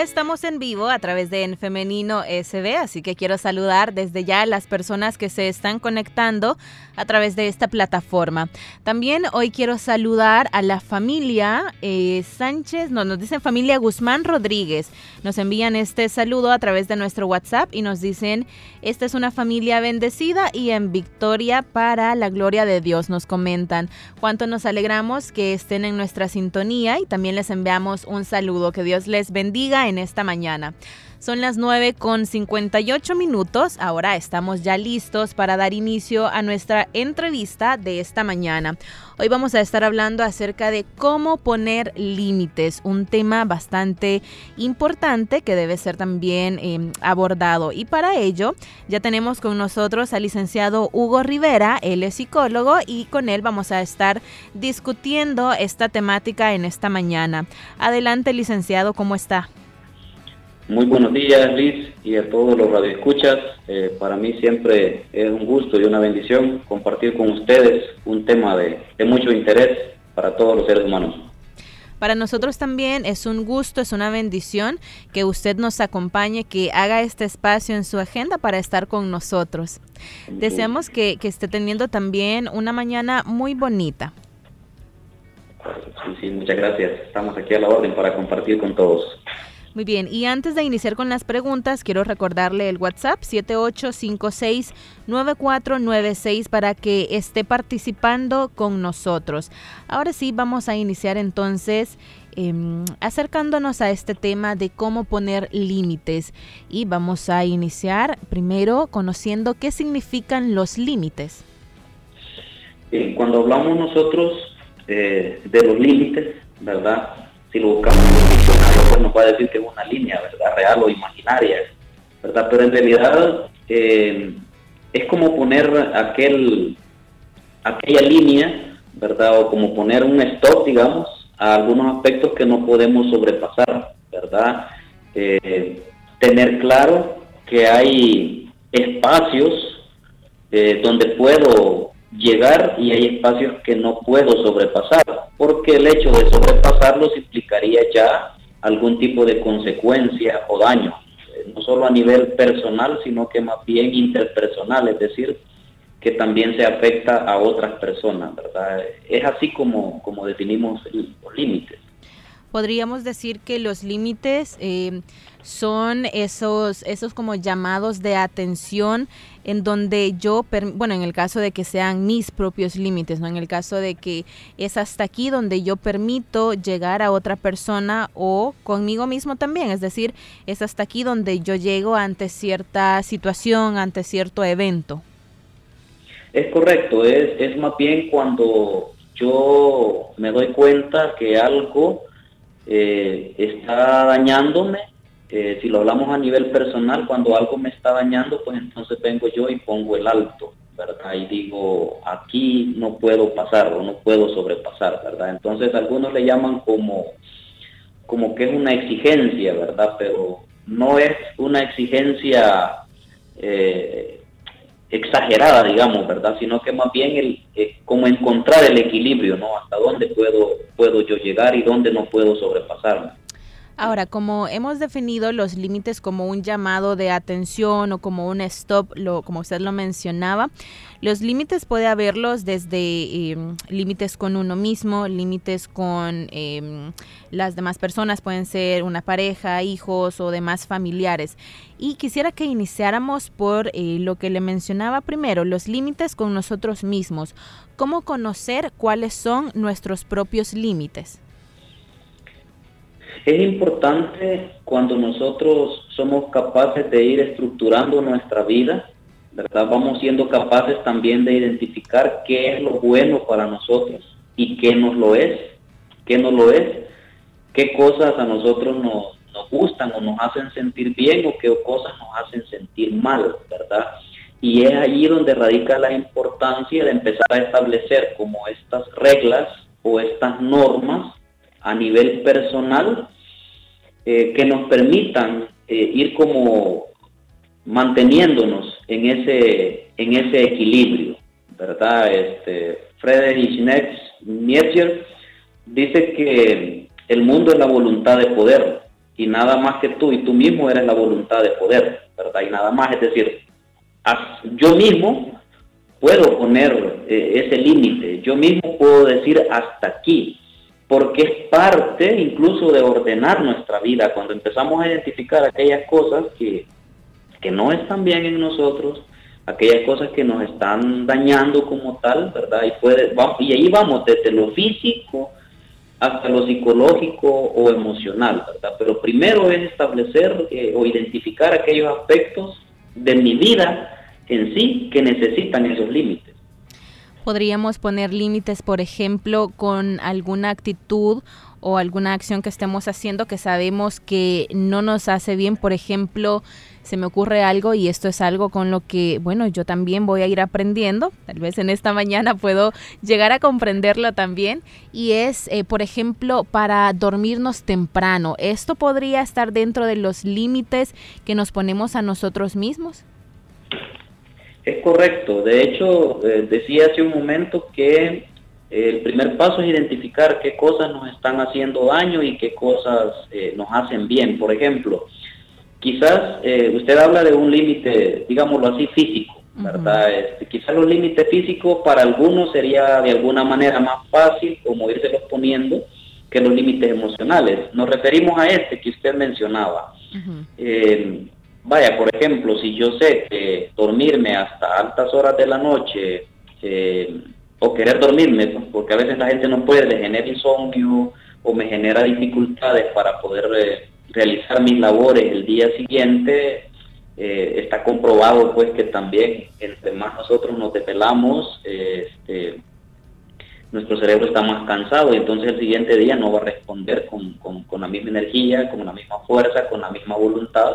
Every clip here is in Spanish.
Estamos en vivo a través de En Femenino SB, así que quiero saludar desde ya a las personas que se están conectando a través de esta plataforma. También hoy quiero saludar a la familia eh, Sánchez, no, nos dicen familia Guzmán Rodríguez. Nos envían este saludo a través de nuestro WhatsApp y nos dicen, esta es una familia bendecida y en victoria para la gloria de Dios, nos comentan. Cuánto nos alegramos que estén en nuestra sintonía y también les enviamos un saludo. Que Dios les bendiga en esta mañana. Son las 9 con 58 minutos. Ahora estamos ya listos para dar inicio a nuestra entrevista de esta mañana. Hoy vamos a estar hablando acerca de cómo poner límites, un tema bastante importante que debe ser también em, abordado. Y para ello ya tenemos con nosotros al licenciado Hugo Rivera, él es psicólogo y con él vamos a estar discutiendo esta temática en esta mañana. Adelante, licenciado, ¿cómo está? Muy buenos días, Liz, y a todos los radioescuchas. Eh, para mí siempre es un gusto y una bendición compartir con ustedes un tema de, de mucho interés para todos los seres humanos. Para nosotros también es un gusto, es una bendición que usted nos acompañe, que haga este espacio en su agenda para estar con nosotros. Deseamos que, que esté teniendo también una mañana muy bonita. Sí, sí, muchas gracias. Estamos aquí a la orden para compartir con todos. Muy bien, y antes de iniciar con las preguntas, quiero recordarle el WhatsApp 7856-9496 para que esté participando con nosotros. Ahora sí, vamos a iniciar entonces em, acercándonos a este tema de cómo poner límites. Y vamos a iniciar primero conociendo qué significan los límites. cuando hablamos nosotros eh, de los límites, ¿verdad? Si lo buscamos en el diccionario, pues nos va a decir que es una línea, ¿verdad? Real o imaginaria, ¿verdad? Pero en realidad eh, es como poner aquel, aquella línea, ¿verdad? O como poner un stop, digamos, a algunos aspectos que no podemos sobrepasar, ¿verdad? Eh, tener claro que hay espacios eh, donde puedo llegar y hay espacios que no puedo sobrepasar, porque el hecho de sobrepasarlos implicaría ya algún tipo de consecuencia o daño, eh, no solo a nivel personal, sino que más bien interpersonal, es decir, que también se afecta a otras personas, ¿verdad? Es así como, como definimos los límites. Podríamos decir que los límites eh, son esos, esos como llamados de atención en donde yo, bueno, en el caso de que sean mis propios límites, ¿no? En el caso de que es hasta aquí donde yo permito llegar a otra persona o conmigo mismo también, es decir, es hasta aquí donde yo llego ante cierta situación, ante cierto evento. Es correcto, es, es más bien cuando yo me doy cuenta que algo eh, está dañándome eh, si lo hablamos a nivel personal, cuando algo me está dañando, pues entonces vengo yo y pongo el alto, ¿verdad? Y digo, aquí no puedo pasar o no puedo sobrepasar, ¿verdad? Entonces algunos le llaman como, como que es una exigencia, ¿verdad? Pero no es una exigencia eh, exagerada, digamos, ¿verdad? Sino que más bien el, eh, como encontrar el equilibrio, ¿no? Hasta dónde puedo, puedo yo llegar y dónde no puedo sobrepasarme. Ahora, como hemos definido los límites como un llamado de atención o como un stop, lo, como usted lo mencionaba, los límites puede haberlos desde em, límites con uno mismo, límites con em, las demás personas, pueden ser una pareja, hijos o demás familiares. Y quisiera que iniciáramos por eh, lo que le mencionaba primero, los límites con nosotros mismos. ¿Cómo conocer cuáles son nuestros propios límites? Es importante cuando nosotros somos capaces de ir estructurando nuestra vida, ¿verdad? Vamos siendo capaces también de identificar qué es lo bueno para nosotros y qué nos lo es, qué no lo es, qué cosas a nosotros nos, nos gustan o nos hacen sentir bien o qué cosas nos hacen sentir mal, ¿verdad? Y es allí donde radica la importancia de empezar a establecer como estas reglas o estas normas a nivel personal eh, que nos permitan eh, ir como manteniéndonos en ese, en ese equilibrio, ¿verdad? Este, Friedrich Nietzsche dice que el mundo es la voluntad de poder y nada más que tú y tú mismo eres la voluntad de poder, ¿verdad? Y nada más, es decir, yo mismo puedo poner eh, ese límite, yo mismo puedo decir hasta aquí, porque es parte incluso de ordenar nuestra vida, cuando empezamos a identificar aquellas cosas que, que no están bien en nosotros, aquellas cosas que nos están dañando como tal, ¿verdad? Y, puede, y ahí vamos desde lo físico hasta lo psicológico o emocional, ¿verdad? Pero primero es establecer eh, o identificar aquellos aspectos de mi vida en sí que necesitan esos límites. Podríamos poner límites, por ejemplo, con alguna actitud o alguna acción que estemos haciendo que sabemos que no nos hace bien, por ejemplo, se me ocurre algo y esto es algo con lo que, bueno, yo también voy a ir aprendiendo, tal vez en esta mañana puedo llegar a comprenderlo también, y es, eh, por ejemplo, para dormirnos temprano. ¿Esto podría estar dentro de los límites que nos ponemos a nosotros mismos? Es correcto. De hecho, eh, decía hace un momento que el primer paso es identificar qué cosas nos están haciendo daño y qué cosas eh, nos hacen bien. Por ejemplo, quizás eh, usted habla de un límite, digámoslo así, físico, ¿verdad? Este, quizás los límites físicos para algunos sería de alguna manera más fácil como irse poniendo que los límites emocionales. Nos referimos a este que usted mencionaba. Vaya, por ejemplo, si yo sé que dormirme hasta altas horas de la noche eh, o querer dormirme, porque a veces la gente no puede, le genera insomnio o me genera dificultades para poder eh, realizar mis labores el día siguiente, eh, está comprobado pues que también entre más nosotros nos desvelamos, este, nuestro cerebro está más cansado y entonces el siguiente día no va a responder con la misma energía, con la misma fuerza, con la misma voluntad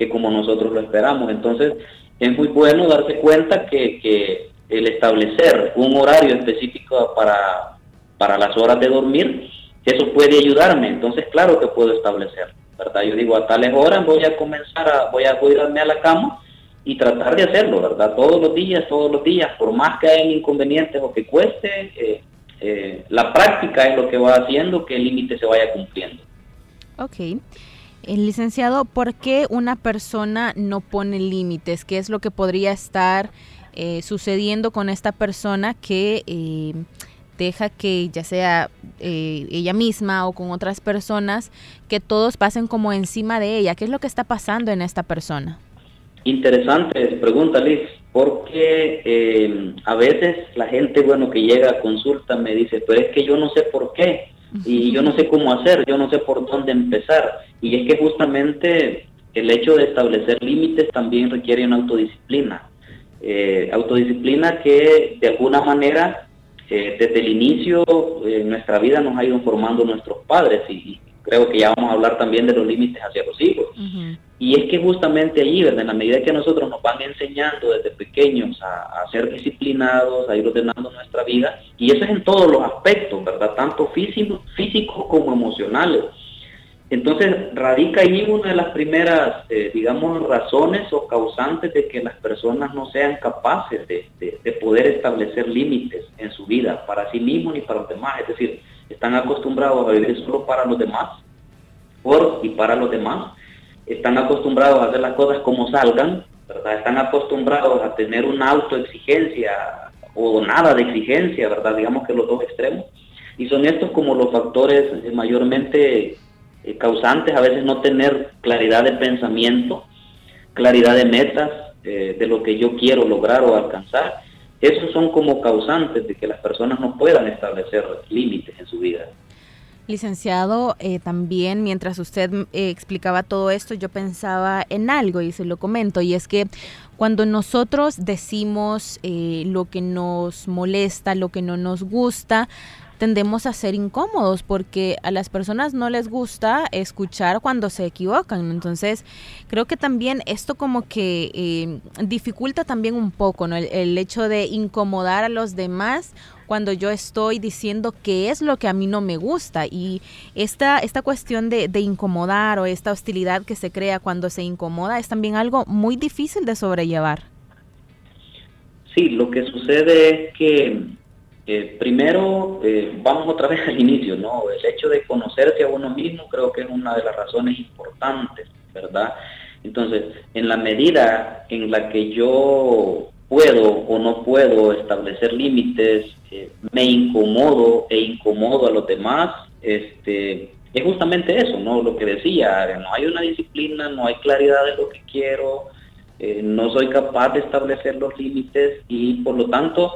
que como nosotros lo esperamos. Entonces, es muy bueno darse cuenta que, el establecer un horario específico para, para las horas de dormir, eso puede ayudarme. Entonces, claro que puedo establecer, ¿verdad? Yo digo, a tales horas voy a comenzar a, voy a cuidarme a la cama y tratar de hacerlo, ¿verdad? Todos los días, todos los días, por más que haya inconvenientes o que cueste, eh, eh, la práctica es lo que va haciendo que el límite se vaya cumpliendo. Ok. El licenciado, ¿por qué una persona no pone límites? ¿Qué es lo que podría estar eh, sucediendo con esta persona que eh, deja que ya sea eh, ella misma o con otras personas, que todos pasen como encima de ella? ¿Qué es lo que está pasando en esta persona? Interesante pregunta, Liz, porque a veces la gente, bueno, que llega a consulta me dice, pero es que yo no sé por qué y yo no sé cómo hacer, yo no sé por dónde empezar. Y es que justamente el hecho de establecer límites también requiere una autodisciplina. Eh, autodisciplina que de alguna manera eh, desde el inicio en nuestra vida nos ha ido formando nuestros padres y, creo que ya vamos a hablar también de los límites hacia los hijos. Y es que justamente allí, ¿verdad? en la medida que nosotros nos van enseñando desde pequeños a, ser disciplinados, a ir ordenando nuestra vida, y eso es en todos los aspectos, ¿verdad? Tanto físicos físico como emocionales. Entonces, radica ahí una de las primeras, eh, digamos, razones o causantes de que las personas no sean capaces de, de poder establecer límites en su vida, para sí mismos ni para los demás. Es decir, están acostumbrados a vivir solo para los demás, por y para los demás, están acostumbrados a hacer las cosas como salgan, ¿verdad? Están acostumbrados a tener una autoexigencia o nada de exigencia, ¿verdad? Digamos que los dos extremos. Y son estos como los factores mayormente eh, causantes, a veces no tener claridad de pensamiento, claridad de metas, eh, de lo que yo quiero lograr o alcanzar esos son como causantes de que las personas no puedan establecer límites en su vida. Licenciado, eh, también mientras usted eh, explicaba todo esto, yo pensaba en algo y se lo comento, y es que cuando nosotros decimos eh, lo que nos molesta, lo que no nos gusta, tendemos a ser incómodos porque a las personas no les gusta escuchar cuando se equivocan. Entonces, creo que también esto como que eh, dificulta también un poco, ¿no? El, hecho de incomodar a los demás cuando yo estoy diciendo qué es lo que a mí no me gusta. Y esta, esta cuestión de, incomodar o esta hostilidad que se crea cuando se incomoda es también algo muy difícil de sobrellevar. Sí, lo que sucede es que eh, primero, eh, vamos otra vez al inicio, ¿no? El hecho de conocerse a uno mismo creo que es una de las razones importantes, ¿verdad? Entonces, en la medida en la que yo puedo o no puedo establecer límites, eh, me incomodo e incomodo a los demás, este, es justamente eso, ¿no? Lo que decía, no hay una disciplina, no hay claridad de lo que quiero, no soy capaz de establecer los límites y por lo tanto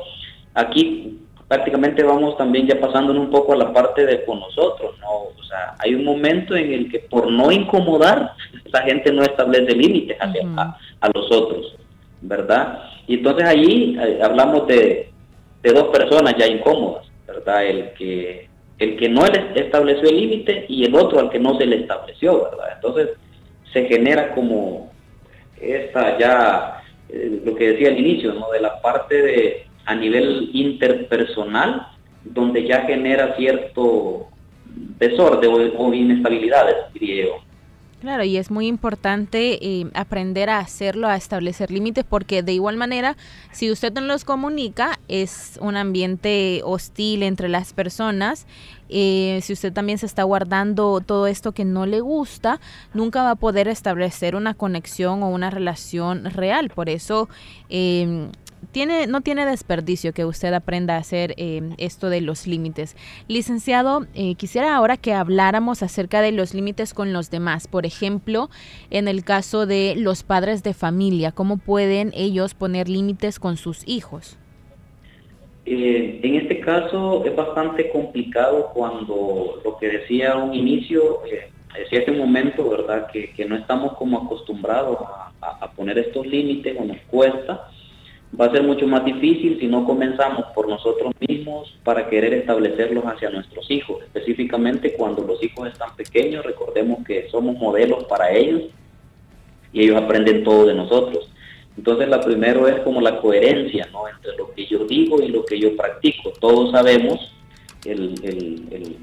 aquí prácticamente vamos también ya pasándonos un poco a la parte de con nosotros, ¿no? O sea, hay un momento en el que por no incomodar, la gente no establece límites hacia a, los otros, ¿verdad? Y entonces allí eh, hablamos de, de, dos personas ya incómodas, ¿verdad? El que, el que no estableció el límite y el otro al que no se le estableció, ¿verdad? Entonces se genera como esta ya, eh, lo que decía al inicio. De la parte de a nivel interpersonal, donde ya genera cierto desorden o, inestabilidades, diría yo. Claro, y es muy importante eh, aprender a hacerlo, a establecer límites, porque de igual manera, si usted no los comunica, es un ambiente hostil entre las personas. Eh, si usted también se está guardando todo esto que no le gusta, nunca va a poder establecer una conexión o una relación real. Por eso, eh, tiene, no tiene desperdicio que usted aprenda a hacer eh, esto de los límites. Licenciado, eh, quisiera ahora que habláramos acerca de los límites con los demás. Por ejemplo, en el caso de los padres de familia, ¿cómo pueden ellos poner límites con sus hijos? Eh, en este caso es bastante complicado cuando lo que decía un inicio, decía hace un momento, ¿verdad? Que, no estamos como acostumbrados a, a poner estos límites o nos cuesta va a ser mucho más difícil si no comenzamos por nosotros mismos para querer establecerlos hacia nuestros hijos, específicamente cuando los hijos están pequeños, recordemos que somos modelos para ellos y ellos aprenden todo de nosotros. Entonces la primero es como la coherencia ¿no? entre lo que yo digo y lo que yo practico. Todos sabemos el, el,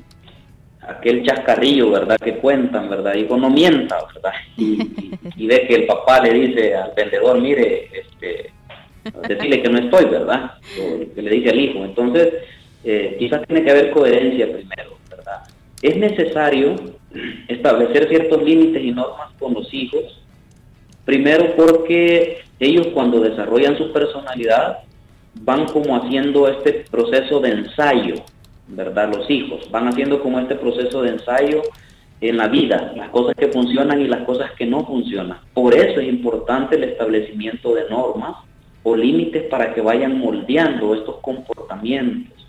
aquel chascarrillo, ¿verdad? Que cuentan, ¿verdad? Hijo, no mienta, ¿verdad? Y, y, y, ve que el papá le dice al vendedor, mire, este, decirle que no estoy, ¿verdad? O que le dice al hijo. Entonces, eh, quizás tiene que haber coherencia primero, ¿verdad? Es necesario establecer ciertos límites y normas con los hijos, primero porque ellos cuando desarrollan su personalidad van como haciendo este proceso de ensayo, ¿verdad? Los hijos van haciendo como este proceso de ensayo en la vida, las cosas que funcionan y las cosas que no funcionan. Por eso es importante el establecimiento de normas o límites para que vayan moldeando estos comportamientos,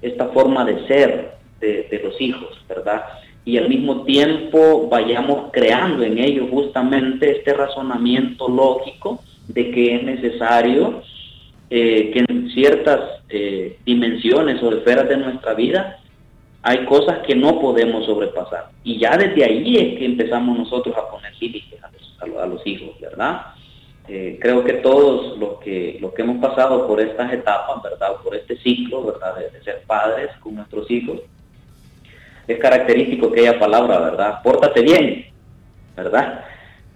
esta forma de ser de, los hijos, ¿verdad? Y al mismo tiempo vayamos creando en ellos justamente este razonamiento lógico de que es necesario eh, que en ciertas eh, dimensiones o esferas de nuestra vida hay cosas que no podemos sobrepasar. Y ya desde ahí es que empezamos nosotros a poner límites a los hijos, ¿verdad? Eh, creo que todos los que, los que hemos pasado por estas etapas, ¿verdad? Por este ciclo, ¿verdad? De, ser padres con nuestros hijos, es característico aquella palabra, ¿verdad? Pórtate bien, ¿verdad?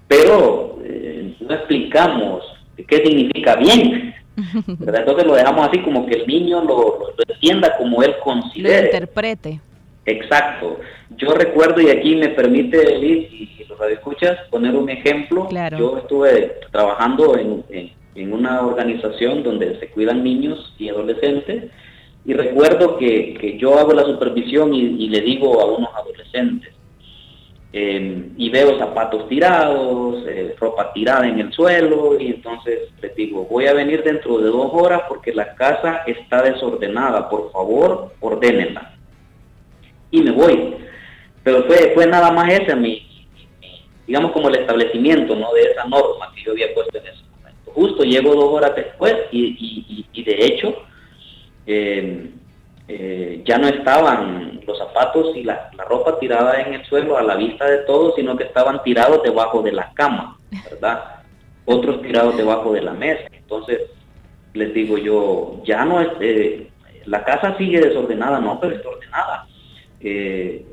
Pero eh, no explicamos qué significa bien, ¿verdad? Entonces lo dejamos así como que el niño lo, lo entienda como él considere. Lo interprete. Exacto. Yo recuerdo, y aquí me permite, Liz, y los radioescuchas, poner un ejemplo. Yo estuve trabajando en, una organización donde se cuidan niños y adolescentes, y recuerdo que, yo hago la supervisión y, le digo a unos adolescentes, em, y veo zapatos tirados, eh, ropa tirada en el suelo, y entonces les digo, voy a venir dentro de dos horas porque la casa está desordenada, por favor, ordénenla y me voy. Pero fue, fue nada más ese mi, digamos como el establecimiento ¿no? de esa norma que yo había puesto en ese momento. Justo llego dos horas después y, y, de hecho eh, eh, ya no estaban los zapatos y la, la, ropa tirada en el suelo a la vista de todos, sino que estaban tirados debajo de la cama, ¿verdad? Otros tirados debajo de la mesa. Entonces, les digo yo, ya no es, eh, la casa sigue desordenada, no, pero está ordenada. Eh,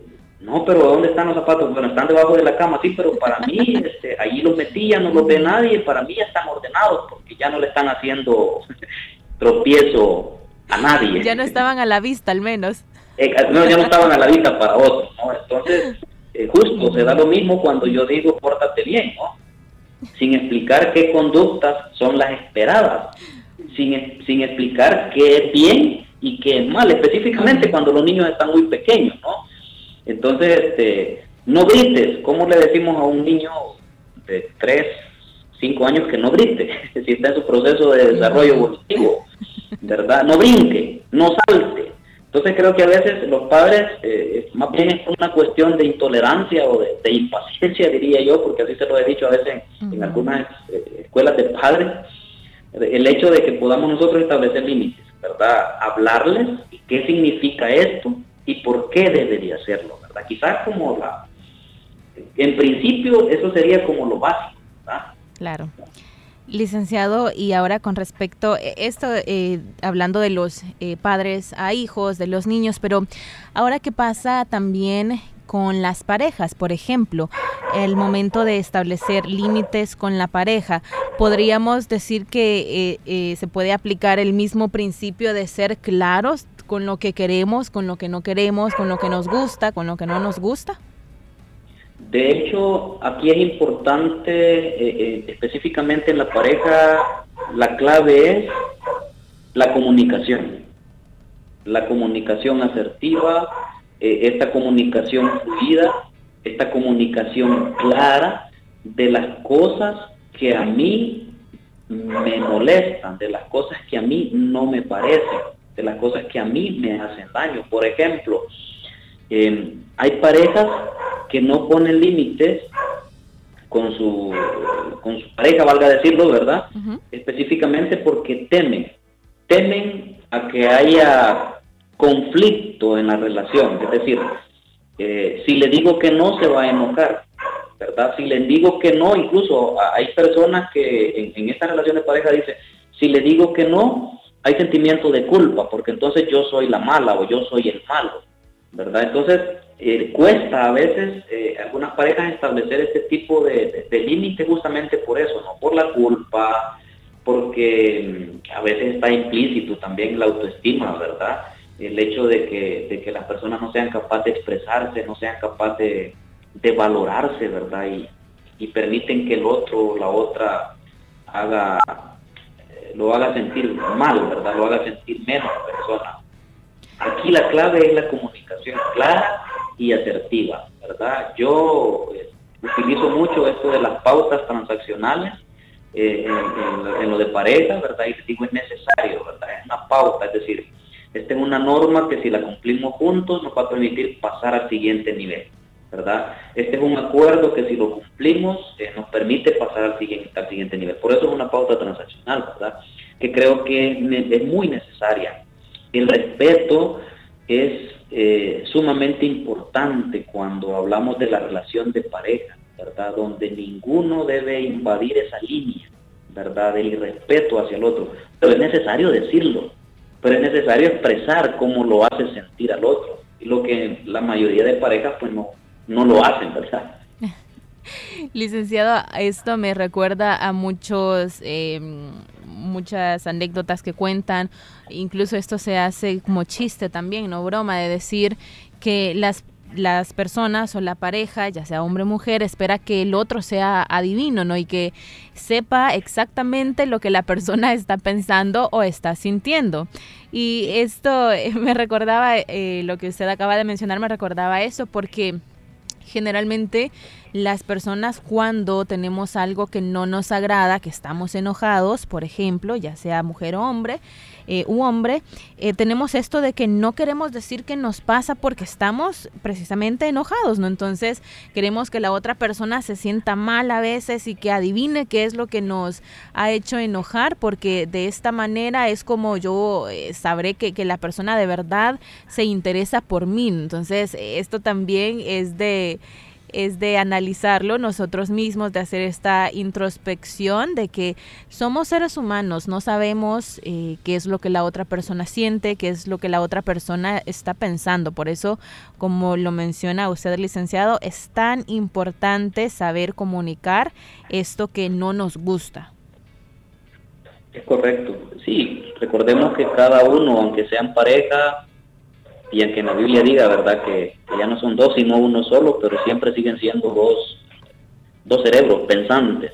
no, pero ¿dónde están los zapatos? Bueno, están debajo de la cama, sí, pero para mí, este, allí los metí, ya no los ve nadie, para mí ya están ordenados, porque ya no le están haciendo tropiezo a nadie. Ya no estaban a la vista, al menos. Eh, no, ya no estaban a la vista para otros, ¿no? Entonces, eh, justo, se da lo mismo cuando yo digo, pórtate bien, ¿no? Sin explicar qué conductas son las esperadas, sin, sin explicar qué es bien y qué es mal, específicamente cuando los niños están muy pequeños, ¿no? Entonces, este, no grites. ¿Cómo le decimos a un niño de 3, 5 años que no grite? si está en su proceso de desarrollo evolutivo, ¿verdad? No brinque, no salte. Entonces creo que a veces los padres, eh, más bien es una cuestión de intolerancia o de, impaciencia, diría yo, porque así se lo he dicho a veces en, algunas eh, escuelas de padres, el hecho de que podamos nosotros establecer límites, ¿verdad? Hablarles qué significa esto, y por qué debería hacerlo, ¿verdad? Quizás como la, en principio eso sería como lo básico, ¿verdad? Claro. Licenciado, y ahora con respecto, a e, esto eh, hablando de los eh, padres a hijos, de los niños, pero ahora qué pasa también con las parejas, por ejemplo, el momento de establecer límites con la pareja, podríamos decir que eh, se puede aplicar el mismo principio de ser claros con lo que queremos, con lo que no queremos, con lo que nos gusta, con lo que no nos gusta? De hecho, aquí es importante, eh, eh, específicamente en la pareja, la clave es la comunicación. La comunicación asertiva, eh, esta comunicación fluida, esta comunicación clara de las cosas que a mí me molestan, de las cosas que a mí no me parecen de las cosas que a mí me hacen daño. Por ejemplo, em, hay parejas que no ponen límites con su, con su pareja, valga decirlo, ¿verdad? Específicamente porque temen, temen a que haya conflicto en la relación. Es decir, eh, si le digo que no, se va a enojar, ¿verdad? Si le digo que no, incluso hay personas que en, esta relación de pareja dice, si le digo que no, hay sentimiento de culpa, porque entonces yo soy la mala o yo soy el malo, ¿verdad? Entonces, eh, cuesta a veces eh, algunas parejas establecer este tipo de, de, límite justamente por eso, ¿no? Por la culpa, porque mm, a veces está implícito también la autoestima, ¿verdad? El hecho de que, de que las personas no sean capaces de expresarse, no sean capaces de, valorarse, ¿verdad? Y, y permiten que el otro la otra haga lo haga sentir mal, ¿verdad? Lo haga sentir menos persona. Aquí la clave es la comunicación clara y asertiva, ¿verdad? Yo eh, utilizo mucho esto de las pautas transaccionales eh, en, lo de pareja, ¿verdad? Y digo, es necesario, ¿verdad? Es una pauta, es decir, es una norma que si la cumplimos juntos nos va a permitir pasar al siguiente nivel. ¿verdad? Este es un acuerdo que si lo cumplimos eh, nos permite pasar al siguiente, al siguiente nivel. Por eso es una pauta transaccional, ¿verdad? Que creo que es muy necesaria. El respeto es eh, sumamente importante cuando hablamos de la relación de pareja, ¿verdad? Donde ninguno debe invadir esa línea, ¿verdad? Del irrespeto hacia el otro. Pero es necesario decirlo, pero es necesario expresar cómo lo hace sentir al otro. Y lo que la mayoría de parejas pues no, no lo hacen, ¿verdad? Licenciado, esto me recuerda a muchos, eh, muchas anécdotas que cuentan, incluso esto se hace como chiste también, no broma, de decir que las las personas o la pareja, ya sea hombre o mujer, espera que el otro sea adivino, ¿no? Y que sepa exactamente lo que la persona está pensando o está sintiendo. Y esto me recordaba, eh, lo que usted acaba de mencionar, me recordaba eso, porque generalmente las personas cuando tenemos algo que no nos agrada, que estamos enojados, por ejemplo, ya sea mujer o hombre, eh, u hombre, eh, tenemos esto de que no queremos decir que nos pasa porque estamos precisamente enojados, ¿no? Entonces queremos que la otra persona se sienta mal a veces y que adivine qué es lo que nos ha hecho enojar, porque de esta manera es como yo eh, sabré que, que la persona de verdad se interesa por mí. Entonces esto también es de es de analizarlo nosotros mismos, de hacer esta introspección de que somos seres humanos, no sabemos eh, qué es lo que la otra persona siente, qué es lo que la otra persona está pensando. Por eso, como lo menciona usted, licenciado, es tan importante saber comunicar esto que no nos gusta. Es correcto, sí, recordemos que cada uno, aunque sean pareja, y aunque en la Biblia diga, ¿verdad?, que, ya no son dos, sino uno solo, pero siempre siguen siendo dos, dos cerebros pensantes,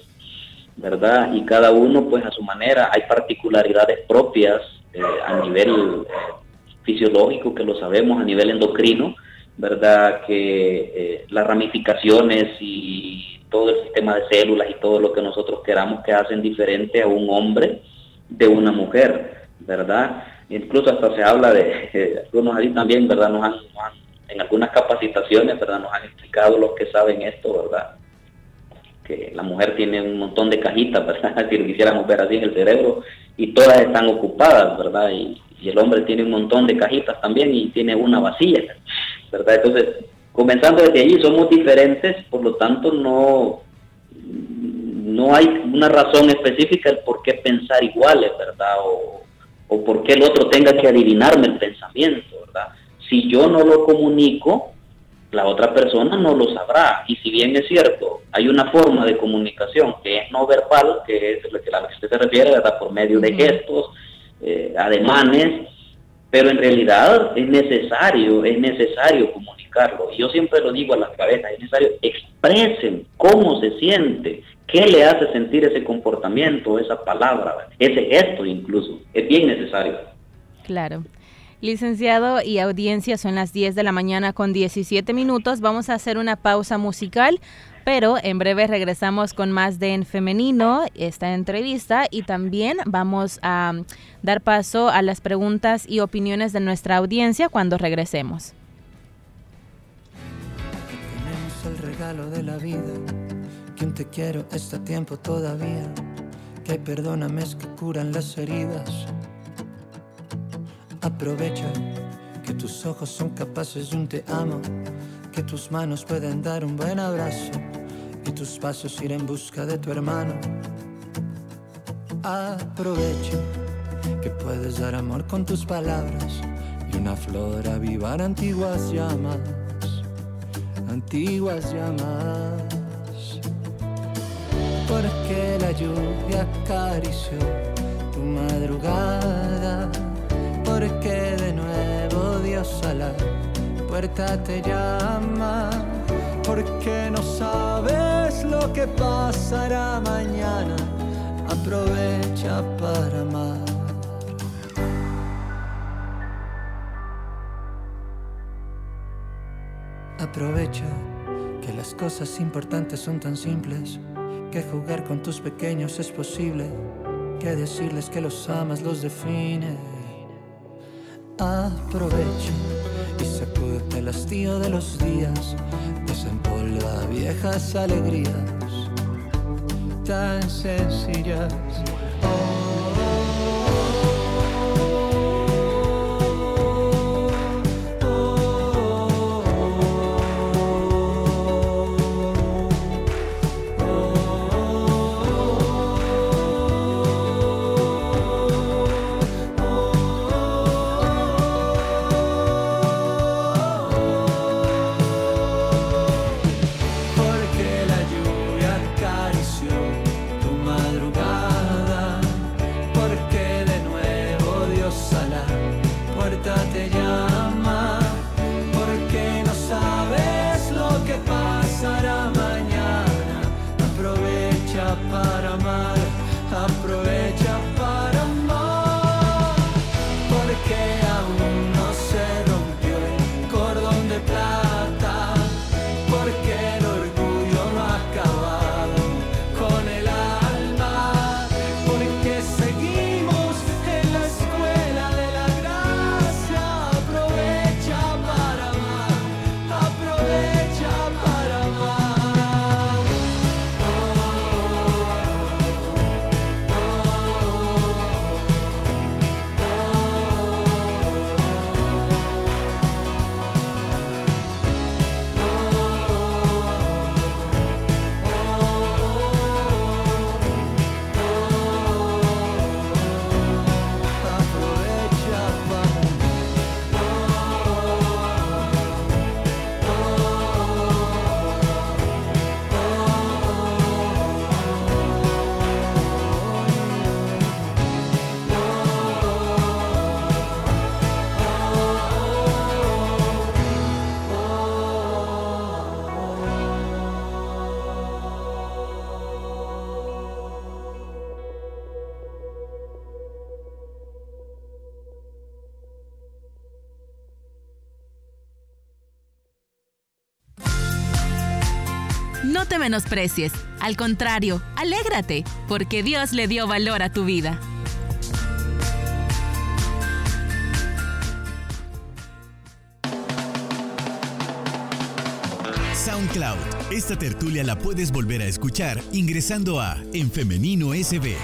¿verdad? Y cada uno, pues a su manera, hay particularidades propias eh, a nivel eh, fisiológico, que lo sabemos, a nivel endocrino, ¿verdad? Que eh, las ramificaciones y todo el sistema de células y todo lo que nosotros queramos que hacen diferente a un hombre de una mujer, ¿verdad? Incluso hasta se habla de, algunos ahí también, ¿verdad? Nos han, en algunas capacitaciones, ¿verdad? Nos han explicado los que saben esto, ¿verdad? Que la mujer tiene un montón de cajitas, ¿verdad? Si lo quisiéramos ver así en el cerebro, y todas están ocupadas, ¿verdad? Y, el hombre tiene un montón de cajitas también y tiene una vacía, ¿verdad? Entonces, comenzando desde allí, somos diferentes, por lo tanto no, no hay una razón específica el por qué pensar iguales, ¿verdad? O por qué el otro tenga que adivinarme el pensamiento, ¿verdad? Si yo no lo comunico, la otra persona no lo sabrá. Y si bien es cierto, hay una forma de comunicación que es no verbal, que es lo que, a la que usted se refiere, ¿verdad? Por medio de gestos, eh, ademanes, pero en realidad es necesario, es necesario comunicarlo. Y yo siempre lo digo a las cabezas, es necesario expresen cómo se siente, qué le hace sentir ese comportamiento, esa palabra, ese gesto incluso. Es bien necesario. Claro. Licenciado y audiencia, son las 10 de la mañana con 17 minutos. Vamos a hacer una pausa musical pero en breve regresamos con más de En Femenino, esta entrevista, y también vamos a dar paso a las preguntas y opiniones de nuestra audiencia cuando regresemos. Regalo de la vida, que te quiero está tiempo todavía, que perdóname que curan las heridas. Aprovecha que tus ojos son capaces de un te amo. Que tus manos pueden dar un buen abrazo. Y tus pasos ir en busca de tu hermano. Aprovecha que puedes dar amor con tus palabras. Y una flor avivar antiguas llamas, antiguas llamas. Porque la lluvia acarició tu madrugada, porque de nuevo Dios a la puerta te llama porque no sabes lo que pasará mañana. Aprovecha para amar. Aprovecha que las cosas importantes son tan simples, que jugar con tus pequeños es posible, que decirles que los amas los define. Aprovecha y sacúdete el hastío de los días, desempolva viejas alegrías tan sencillas. Al contrario, alégrate, porque Dios le dio valor a tu vida. SoundCloud. Esta tertulia la puedes volver a escuchar ingresando a En Femenino SB.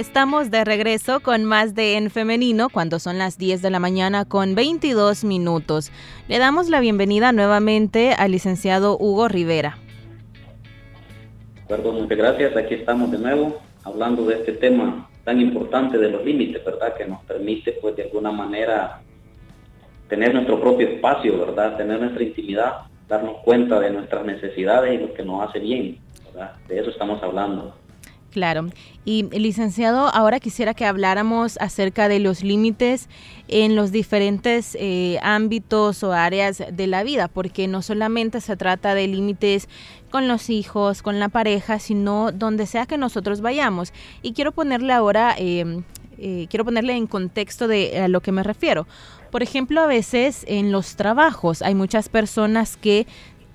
Estamos de regreso con más de En Femenino cuando son las 10 de la mañana con 22 minutos. Le damos la bienvenida nuevamente al licenciado Hugo Rivera. Perdón, muchas gracias. Aquí estamos de nuevo hablando de este tema tan importante de los límites, ¿verdad? Que nos permite, pues, de alguna manera tener nuestro propio espacio, ¿verdad? Tener nuestra intimidad, darnos cuenta de nuestras necesidades y lo que nos hace bien, ¿verdad? De eso estamos hablando. Claro. Y licenciado, ahora quisiera que habláramos acerca de los límites en los diferentes eh, ámbitos o áreas de la vida, porque no solamente se trata de límites con los hijos, con la pareja, sino donde sea que nosotros vayamos. Y quiero ponerle ahora, em, eh, quiero ponerle en contexto de a lo que me refiero. Por ejemplo, a veces en los trabajos hay muchas personas que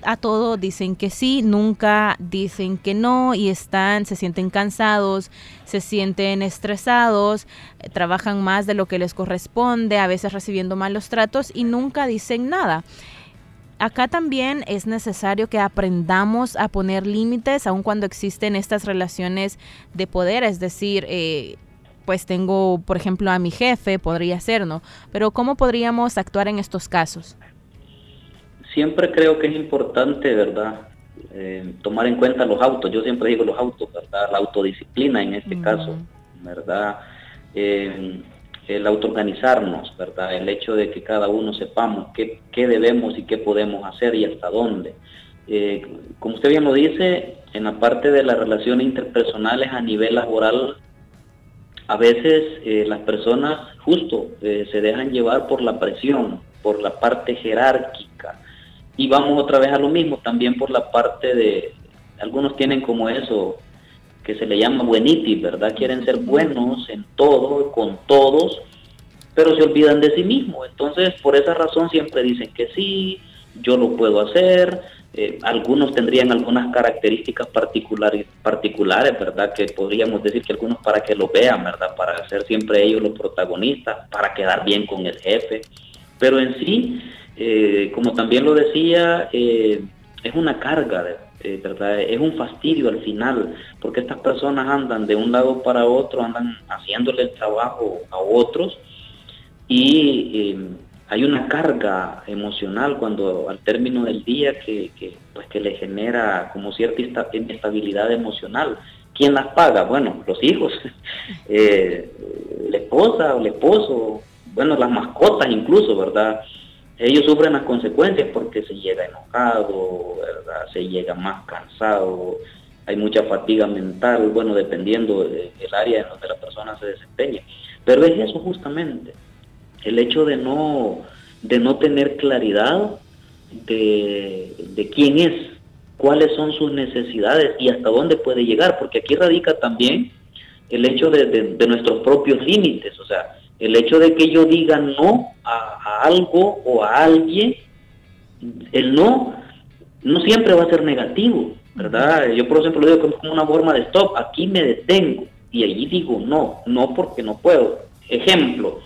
a todo dicen que sí, nunca dicen que no y están, se sienten cansados, se sienten estresados, eh, trabajan más de lo que les corresponde, a veces recibiendo malos tratos y nunca dicen nada. Acá también es necesario que aprendamos a poner límites, aun cuando existen estas relaciones de poder, es decir, eh, pues tengo, por ejemplo, a mi jefe, podría ser, ¿no? Pero ¿cómo podríamos actuar en estos casos? Siempre creo que es importante, ¿verdad? Eh, tomar en cuenta los autos. Yo siempre digo los autos, ¿verdad? La autodisciplina en este caso, ¿verdad? Eh, el autoorganizarnos, ¿verdad? El hecho de que cada uno sepamos qué, debemos y qué podemos hacer y hasta dónde. Eh, como usted bien lo dice, en la parte de las relaciones interpersonales a nivel laboral, a veces las personas justo se dejan llevar por la presión, por la parte jerárquica, y vamos otra vez a lo mismo, también por la parte de, algunos tienen como eso, que se le llama buenitis, ¿verdad? Quieren ser buenos en todo, con todos, pero se olvidan de sí mismos. Entonces, por esa razón siempre dicen que sí, yo lo puedo hacer. Eh, algunos tendrían algunas características particulares, particulares, ¿verdad? Que podríamos decir que algunos para que lo vean, ¿verdad? Para ser siempre ellos los protagonistas, para quedar bien con el jefe. Pero en sí, eh, como también lo decía, eh, es una carga, ¿verdad? Es un fastidio al final, porque estas personas andan de un lado para otro, andan haciéndole el trabajo a otros y eh, hay una carga emocional cuando al término del día que, pues que le genera como cierta inestabilidad emocional. ¿Quién las paga? Bueno, los hijos, la esposa o el esposo, bueno, las mascotas incluso, ¿verdad? Ellos sufren las consecuencias porque se llega enojado, ¿verdad? se llega más cansado, hay mucha fatiga mental, bueno, dependiendo del área en donde la persona se desempeña. Pero es eso justamente, el hecho de no, de no tener claridad de, quién es, cuáles son sus necesidades y hasta dónde puede llegar, porque aquí radica también el hecho de, de nuestros propios límites, o sea, el hecho de que yo diga no a, algo o a alguien, el no no siempre va a ser negativo, ¿verdad? Yo por ejemplo lo digo como una forma de stop, aquí me detengo y allí digo no, no porque no puedo. Ejemplo,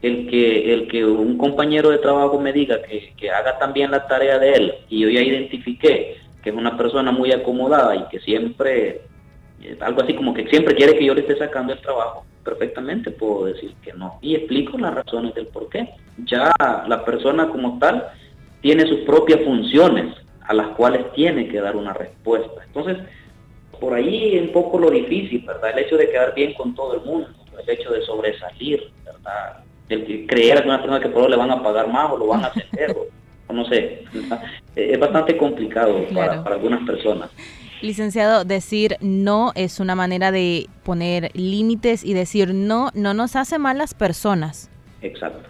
el que, el que un compañero de trabajo me diga que, que haga también la tarea de él y yo ya identifiqué que es una persona muy acomodada y que siempre, eh, algo así como que siempre quiere que yo le esté sacando el trabajo, perfectamente puedo decir que no. Y explico las razones del por qué. Ya la persona como tal tiene sus propias funciones a las cuales tiene que dar una respuesta. Entonces, por ahí un poco lo difícil, ¿verdad? El hecho de quedar bien con todo el mundo, el hecho de sobresalir, ¿verdad? El creer que una persona que por le van a pagar más o lo van a ascender, o, no sé, es bastante complicado para, para algunas personas. Licenciado, decir no es una manera de poner límites y decir no no nos hace mal las personas. Exacto,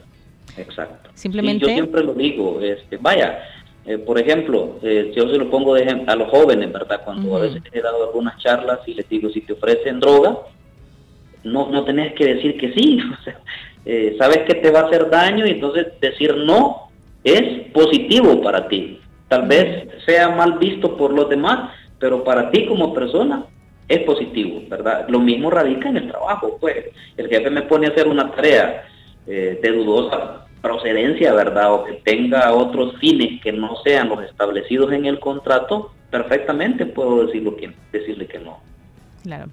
exacto. Simplemente. yo siempre lo digo, este, vaya, eh, por ejemplo, eh, yo se lo pongo de ejemplo a los jóvenes, ¿verdad? Cuando a veces he dado algunas charlas y les digo, si te ofrecen droga, no, no tenés que decir que sí, eh, sabes que te va a hacer daño y entonces decir no es positivo para ti. Tal vez sea mal visto por los demás, pero para ti como persona es positivo, ¿verdad? Lo mismo radica en el trabajo, pues el jefe me pone a hacer una tarea eh, de dudosa procedencia, ¿verdad? O que tenga otros fines que no sean los establecidos en el contrato, perfectamente puedo decirlo que, decirle que no. Claro.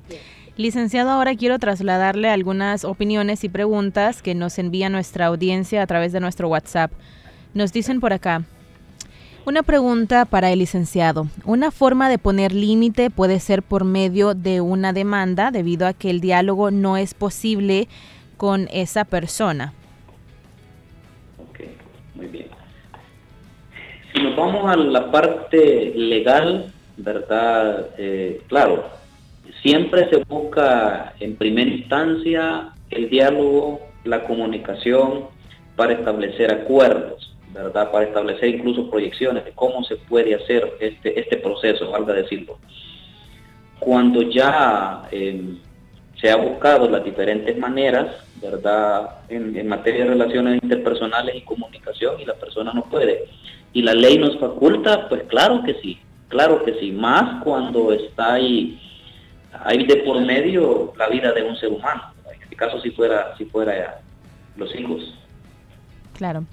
Licenciado, ahora quiero trasladarle algunas opiniones y preguntas que nos envía nuestra audiencia a través de nuestro WhatsApp. Nos dicen por acá, una pregunta para el licenciado. Una forma de poner límite puede ser por medio de una demanda debido a que el diálogo no es posible con esa persona. Ok, muy bien. Si nos vamos a la parte legal, ¿verdad? Eh, claro, siempre se busca en primera instancia el diálogo, la comunicación para establecer acuerdos. ¿Verdad? Para establecer incluso proyecciones de cómo se puede hacer este, este proceso, valga decirlo. Cuando ya em, se ha buscado las diferentes maneras, ¿verdad? En, materia de relaciones interpersonales y comunicación y la persona no puede. Y la ley nos faculta, pues claro que sí, claro que sí, más cuando está ahí, hay de por medio la vida de un ser humano. En este caso si fuera, si fuera los hijos. Claro.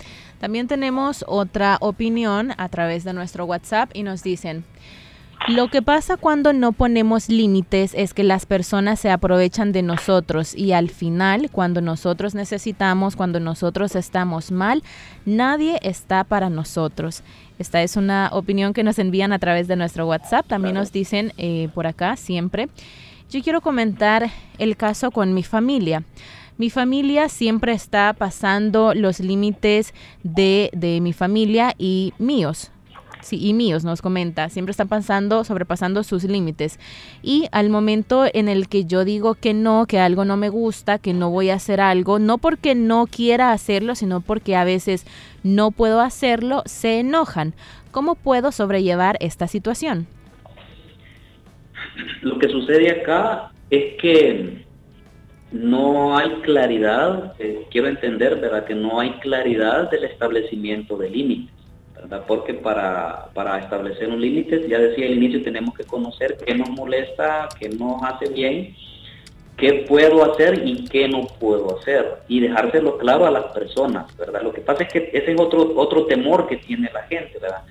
También tenemos otra opinión a través de nuestro WhatsApp y nos dicen, lo que pasa cuando no ponemos límites es que las personas se aprovechan de nosotros y al final, cuando nosotros necesitamos, cuando nosotros estamos mal, nadie está para nosotros. Esta es una opinión que nos envían a través de nuestro WhatsApp. También nos dicen eh, por acá siempre. Yo quiero comentar el caso con mi familia. Mi familia siempre está pasando los límites de, de mi familia y míos. Sí, y míos, nos comenta, siempre están pasando, sobrepasando sus límites. Y al momento en el que yo digo que no, que algo no me gusta, que no voy a hacer algo, no porque no quiera hacerlo, sino porque a veces no puedo hacerlo, se enojan. ¿Cómo puedo sobrellevar esta situación? Lo que sucede acá es que no hay claridad, eh, quiero entender, ¿verdad? Que no hay claridad del establecimiento de límites, ¿verdad? Porque para, para establecer un límite, ya decía al inicio, tenemos que conocer qué nos molesta, qué nos hace bien, qué puedo hacer y qué no puedo hacer, y dejárselo claro a las personas, ¿verdad? Lo que pasa es que ese es otro, otro temor que tiene la gente, ¿verdad?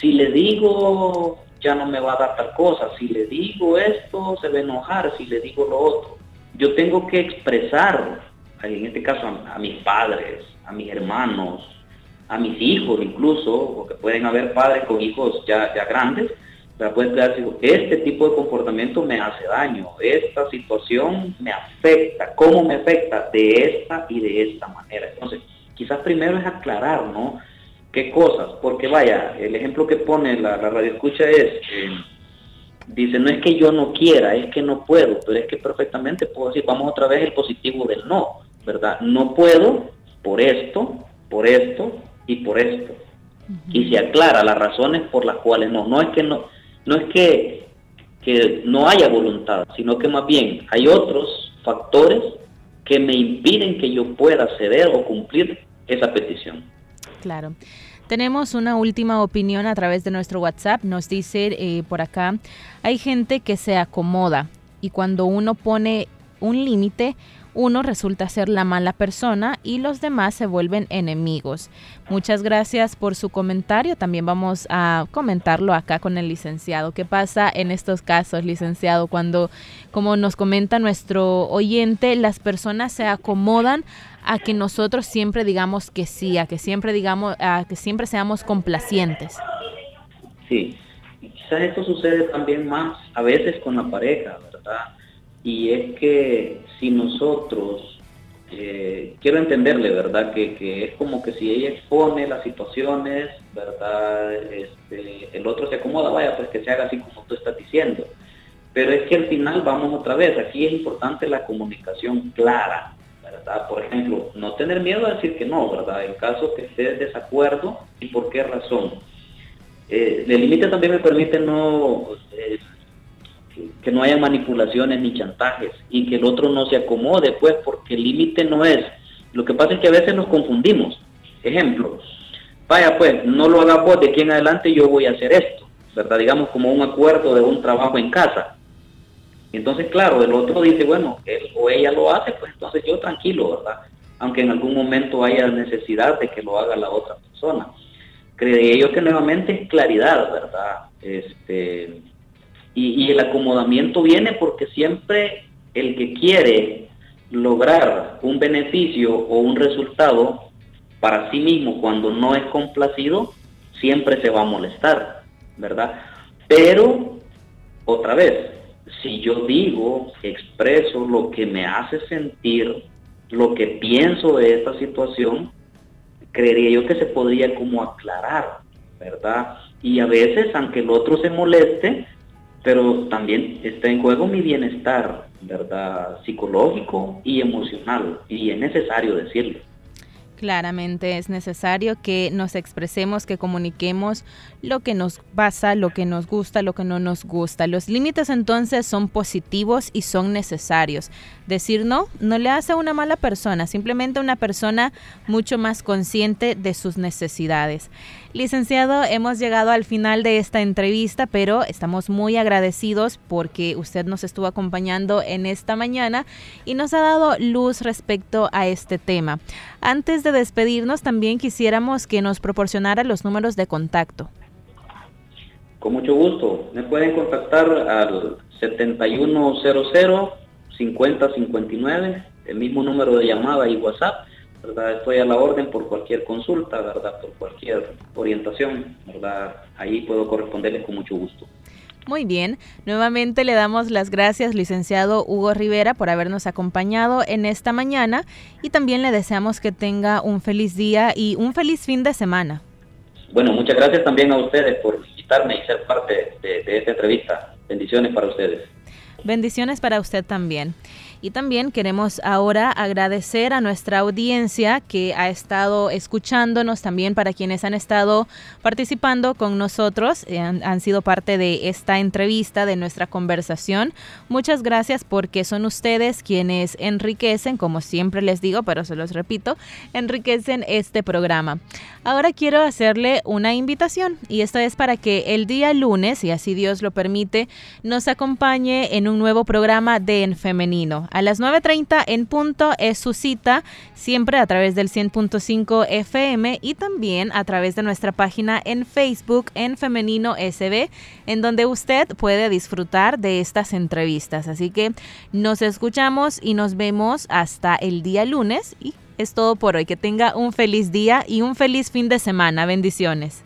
Si le digo, ya no me va a dar tal cosa, si le digo esto, se va a enojar, si le digo lo otro yo tengo que expresar, en este caso a, mis padres, a mis hermanos, a mis hijos incluso, porque pueden haber padres con hijos ya, ya grandes, pueden decir, este tipo de comportamiento me hace daño, esta situación me afecta, ¿cómo me afecta? De esta y de esta manera. Entonces, quizás primero es aclarar, ¿no? ¿Qué cosas? Porque vaya, el ejemplo que pone la, la radio escucha es... Eh, dice, no es que yo no quiera, es que no puedo, pero es que perfectamente puedo decir, vamos otra vez el positivo del no, ¿verdad? No puedo por esto, por esto y por esto. Y se aclara las razones por las cuales no. No es que no, no es que, que no haya voluntad, sino que más bien hay otros factores que me impiden que yo pueda ceder o cumplir esa petición. Claro. Tenemos una última opinión a través de nuestro WhatsApp. Nos dice eh, por acá, hay gente que se acomoda y cuando uno pone un límite, uno resulta ser la mala persona y los demás se vuelven enemigos. Muchas gracias por su comentario. También vamos a comentarlo acá con el licenciado. ¿Qué pasa en estos casos, licenciado, cuando, como nos comenta nuestro oyente, las personas se acomodan a que nosotros siempre digamos que sí, a que siempre digamos, a que siempre seamos complacientes. Sí, quizás esto sucede también más a veces con la pareja, ¿verdad? Y es que si nosotros, eh, quiero entenderle, ¿verdad? Que, es como que si ella expone las situaciones, ¿verdad? Este, el otro se acomoda, vaya, pues que se haga así como tú estás diciendo. Pero es que al final vamos otra vez, aquí es importante la comunicación clara, por ejemplo, no tener miedo a decir que no, ¿verdad? En caso que esté de desacuerdo y por qué razón. Eh, el límite también me permite no, eh, que no haya manipulaciones ni chantajes y que el otro no se acomode, pues, porque el límite no es. Lo que pasa es que a veces nos confundimos. Ejemplo, vaya pues, no lo haga vos de aquí en adelante, yo voy a hacer esto, ¿verdad? Digamos como un acuerdo de un trabajo en casa. Entonces, claro, el otro dice, bueno, él o ella lo hace, pues entonces yo tranquilo, ¿verdad? Aunque en algún momento haya necesidad de que lo haga la otra persona. Creería yo que nuevamente es claridad, ¿verdad? Este, y, el acomodamiento viene porque siempre el que quiere lograr un beneficio o un resultado para sí mismo cuando no es complacido, siempre se va a molestar, ¿verdad? Pero, otra vez, si yo digo, expreso lo que me hace sentir, lo que pienso de esta situación, creería yo que se podría como aclarar, ¿verdad? Y a veces, aunque el otro se moleste, pero también está en juego mi bienestar, ¿verdad? Psicológico y emocional, y es necesario decirlo. Claramente es necesario que nos expresemos, que comuniquemos lo que nos pasa, lo que nos gusta, lo que no nos gusta. Los límites entonces son positivos y son necesarios. Decir no no le hace a una mala persona, simplemente una persona mucho más consciente de sus necesidades. Licenciado, hemos llegado al final de esta entrevista, pero estamos muy agradecidos porque usted nos estuvo acompañando en esta mañana y nos ha dado luz respecto a este tema. Antes de despedirnos, también quisiéramos que nos proporcionara los números de contacto. Con mucho gusto. Me pueden contactar al 7100-5059, el mismo número de llamada y WhatsApp Estoy a la orden por cualquier consulta, ¿verdad? Por cualquier orientación, ¿verdad? Ahí puedo corresponderles con mucho gusto. Muy bien, nuevamente le damos las gracias, licenciado Hugo Rivera, por habernos acompañado en esta mañana y también le deseamos que tenga un feliz día y un feliz fin de semana. Bueno, muchas gracias también a ustedes por invitarme y ser parte de esta entrevista. Bendiciones para ustedes. Bendiciones para usted también. Y también queremos ahora agradecer a nuestra audiencia que ha estado escuchándonos, también para quienes han estado participando con nosotros, eh, han, sido parte de esta entrevista, de nuestra conversación. Muchas gracias porque son ustedes quienes enriquecen, como siempre les digo, pero se los repito, enriquecen este programa. Ahora quiero hacerle una invitación y esto es para que el día lunes, y así Dios lo permite, nos acompañe un nuevo programa de En Femenino. A las 9.30 en punto es su cita, siempre a través del 100.5 FM y también a través de nuestra página en Facebook en Femenino SB, en donde usted puede disfrutar de estas entrevistas. Así que nos escuchamos y nos vemos hasta el día lunes y es todo por hoy. Que tenga un feliz día y un feliz fin de semana. Bendiciones.